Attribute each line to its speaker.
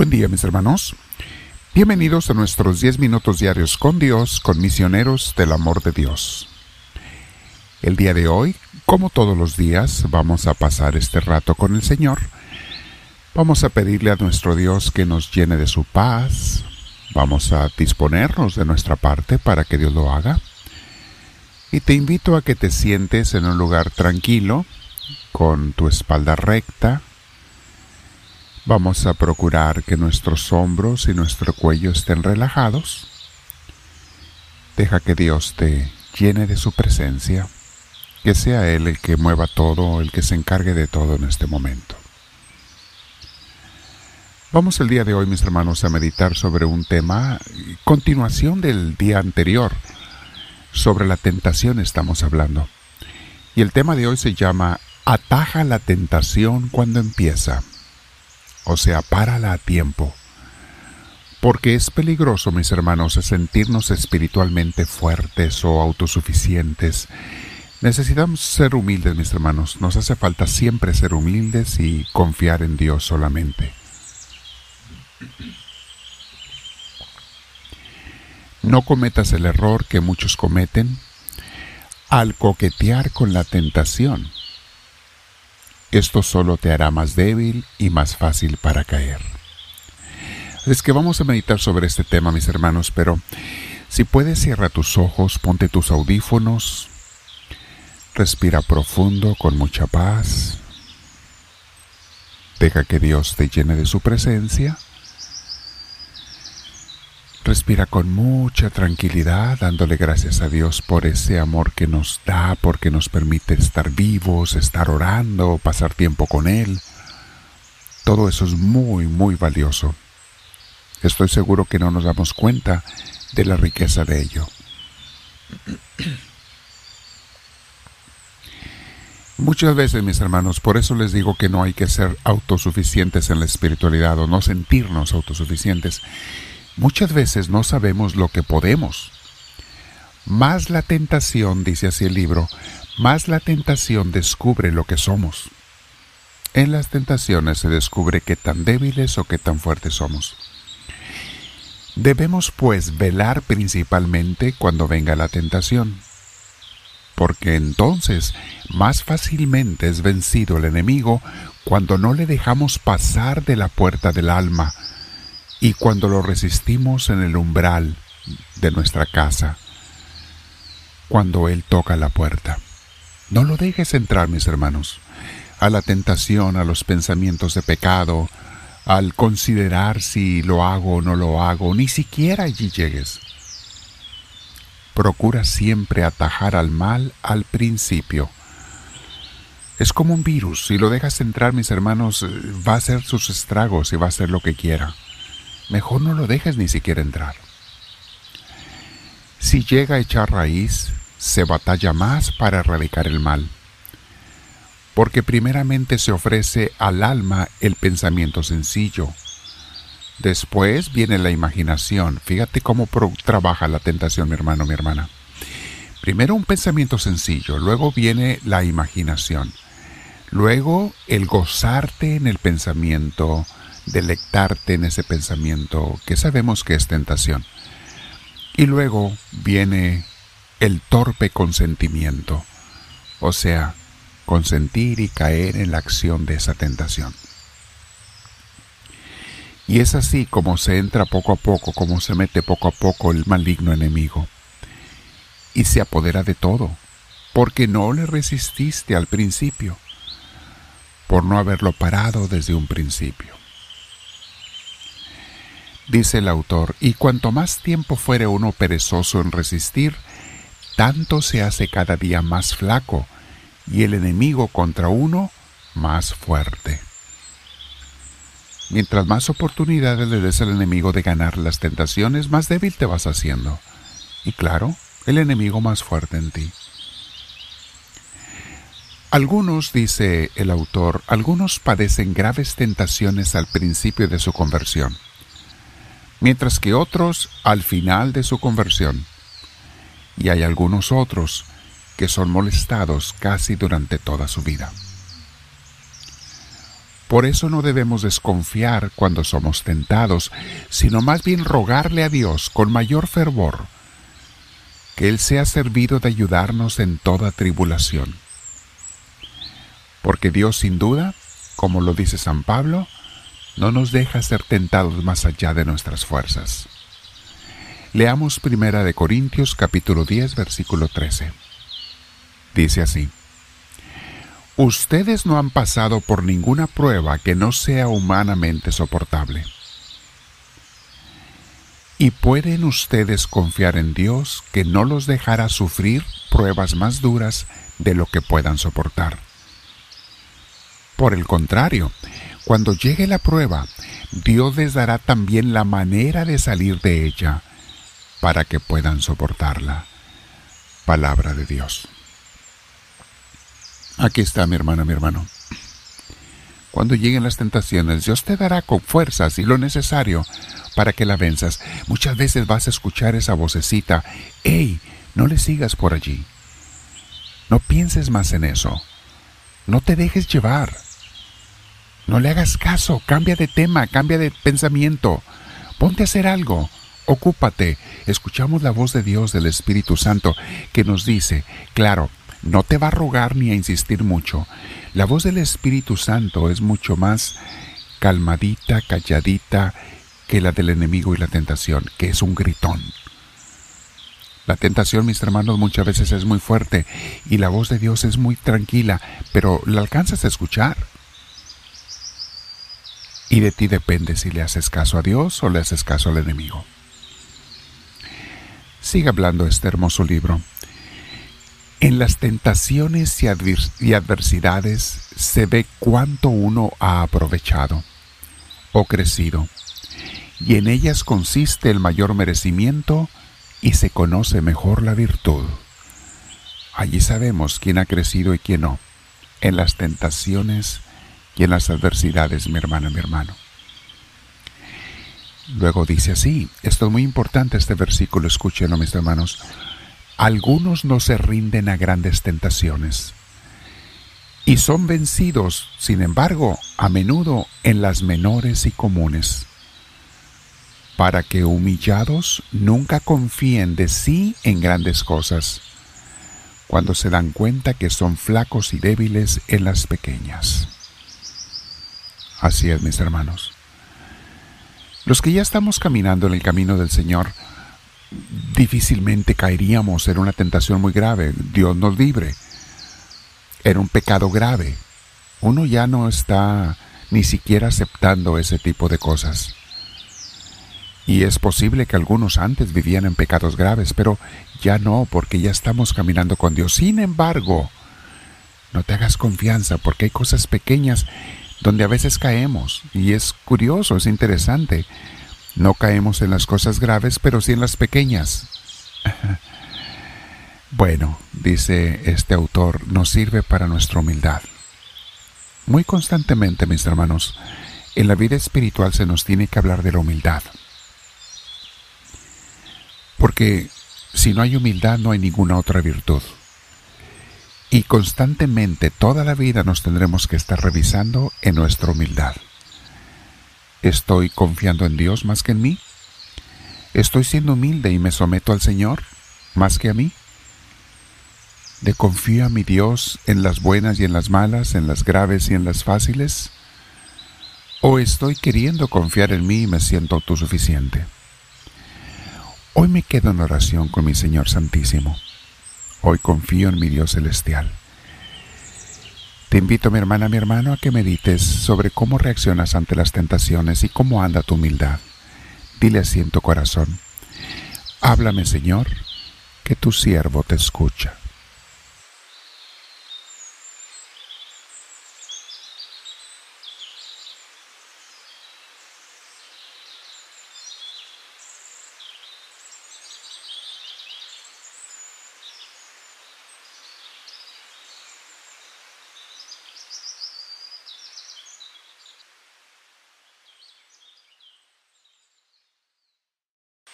Speaker 1: Buen día mis hermanos. Bienvenidos a nuestros 10 minutos diarios con Dios, con misioneros del amor de Dios. El día de hoy, como todos los días, vamos a pasar este rato con el Señor. Vamos a pedirle a nuestro Dios que nos llene de su paz. Vamos a disponernos de nuestra parte para que Dios lo haga. Y te invito a que te sientes en un lugar tranquilo, con tu espalda recta, Vamos a procurar que nuestros hombros y nuestro cuello estén relajados. Deja que Dios te llene de su presencia, que sea Él el que mueva todo, el que se encargue de todo en este momento. Vamos el día de hoy, mis hermanos, a meditar sobre un tema, continuación del día anterior, sobre la tentación estamos hablando. Y el tema de hoy se llama Ataja la tentación cuando empieza o sea, párala a tiempo. Porque es peligroso, mis hermanos, sentirnos espiritualmente fuertes o autosuficientes. Necesitamos ser humildes, mis hermanos. Nos hace falta siempre ser humildes y confiar en Dios solamente. No cometas el error que muchos cometen al coquetear con la tentación esto solo te hará más débil y más fácil para caer. Es que vamos a meditar sobre este tema, mis hermanos, pero si puedes cierra tus ojos, ponte tus audífonos, respira profundo con mucha paz, deja que Dios te llene de su presencia Respira con mucha tranquilidad, dándole gracias a Dios por ese amor que nos da, porque nos permite estar vivos, estar orando, pasar tiempo con Él. Todo eso es muy, muy valioso. Estoy seguro que no nos damos cuenta de la riqueza de ello. Muchas veces, mis hermanos, por eso les digo que no hay que ser autosuficientes en la espiritualidad o no sentirnos autosuficientes Muchas veces no sabemos lo que podemos. Más la tentación, dice así el libro, más la tentación descubre lo que somos. En las tentaciones se descubre qué tan débiles o qué tan fuertes somos. Debemos pues velar principalmente cuando venga la tentación, porque entonces más fácilmente es vencido el enemigo cuando no le dejamos pasar de la puerta del alma, y cuando lo resistimos en el umbral de nuestra casa, cuando Él toca la puerta. No lo dejes entrar, mis hermanos, a la tentación, a los pensamientos de pecado, al considerar si lo hago o no lo hago, ni siquiera allí llegues. Procura siempre atajar al mal al principio. Es como un virus, si lo dejas entrar, mis hermanos, va a hacer sus estragos y va a hacer lo que quiera mejor no lo dejes ni siquiera entrar. Si llega a echar raíz, se batalla más para erradicar el mal, porque primeramente se ofrece al alma el pensamiento sencillo. Después viene la imaginación. Fíjate cómo trabaja la tentación, mi hermano, mi hermana. Primero un pensamiento sencillo, luego viene la imaginación, luego el gozarte en el pensamiento, delectarte en ese pensamiento que sabemos que es tentación. Y luego viene el torpe consentimiento, o sea, consentir y caer en la acción de esa tentación. Y es así como se entra poco a poco, como se mete poco a poco el maligno enemigo. Y se apodera de todo, porque no le resististe al principio, por no haberlo parado desde un principio dice el autor, y cuanto más tiempo fuere uno perezoso en resistir, tanto se hace cada día más flaco, y el enemigo contra uno más fuerte. Mientras más oportunidades le des al enemigo de ganar las tentaciones, más débil te vas haciendo. Y claro, el enemigo más fuerte en ti. Algunos, dice el autor, algunos padecen graves tentaciones al principio de su conversión mientras que otros al final de su conversión. Y hay algunos otros que son molestados casi durante toda su vida. Por eso no debemos desconfiar cuando somos tentados, sino más bien rogarle a Dios con mayor fervor que Él sea servido de ayudarnos en toda tribulación. Porque Dios sin duda, como lo dice San Pablo, no nos deja ser tentados más allá de nuestras fuerzas. Leamos Primera de Corintios capítulo 10 versículo 13. Dice así: Ustedes no han pasado por ninguna prueba que no sea humanamente soportable. Y pueden ustedes confiar en Dios que no los dejará sufrir pruebas más duras de lo que puedan soportar. Por el contrario, cuando llegue la prueba, Dios les dará también la manera de salir de ella para que puedan soportarla. Palabra de Dios. Aquí está mi hermana, mi hermano. Cuando lleguen las tentaciones, Dios te dará con fuerzas y lo necesario para que la venzas. Muchas veces vas a escuchar esa vocecita, ¡Ey! No le sigas por allí. No pienses más en eso. No te dejes llevar. No le hagas caso. Cambia de tema, cambia de pensamiento. Ponte a hacer algo. Ocúpate. Escuchamos la voz de Dios, del Espíritu Santo, que nos dice, claro, no te va a rogar ni a insistir mucho. La voz del Espíritu Santo es mucho más calmadita, calladita que la del enemigo y la tentación, que es un gritón. La tentación, mis hermanos, muchas veces es muy fuerte y la voz de Dios es muy tranquila, pero la alcanzas a escuchar. Y de ti depende si le haces caso a Dios o le haces caso al enemigo. Sigue hablando este hermoso libro. En las tentaciones y, adversidades se ve cuánto uno ha aprovechado o crecido, y en ellas consiste el mayor merecimiento y se conoce mejor la virtud. Allí sabemos quién ha crecido y quién no, en las tentaciones y en las adversidades, mi hermano, mi hermano. Luego dice así, esto es muy importante este versículo, escúchenlo mis hermanos, algunos no se rinden a grandes tentaciones y son vencidos, sin embargo, a menudo en las menores y comunes, para que humillados nunca confíen de sí en grandes cosas, cuando se dan cuenta que son flacos y débiles en las pequeñas. Así es, mis hermanos. Los que ya estamos caminando en el camino del Señor, difícilmente caeríamos en una tentación muy grave. Dios nos libre. Era un pecado grave. Uno ya no está ni siquiera aceptando ese tipo de cosas. Y es posible que algunos antes vivían en pecados graves, pero ya no, porque ya estamos caminando con Dios. Sin embargo, no te hagas confianza, porque hay cosas pequeñas donde a veces caemos. Y es curioso, es interesante. No caemos en las cosas graves, pero sí en las pequeñas. bueno, dice este autor, nos sirve para nuestra humildad. Muy constantemente, mis hermanos, en la vida espiritual se nos tiene que hablar de la humildad. Porque si no hay humildad no hay ninguna otra virtud. Y constantemente toda la vida nos tendremos que estar revisando en nuestra humildad. ¿Estoy confiando en Dios más que en mí? ¿Estoy siendo humilde y me someto al Señor más que a mí? ¿Le confío a mi Dios en las buenas y en las malas, en las graves y en las fáciles? ¿O estoy queriendo confiar en mí y me siento autosuficiente? Hoy me quedo en oración con mi Señor Santísimo. Hoy confío en mi Dios Celestial. Te invito, mi hermana, mi hermano, a que medites sobre cómo reaccionas ante las tentaciones y cómo anda tu humildad. Dile así en tu corazón, háblame, Señor, que tu siervo te escucha.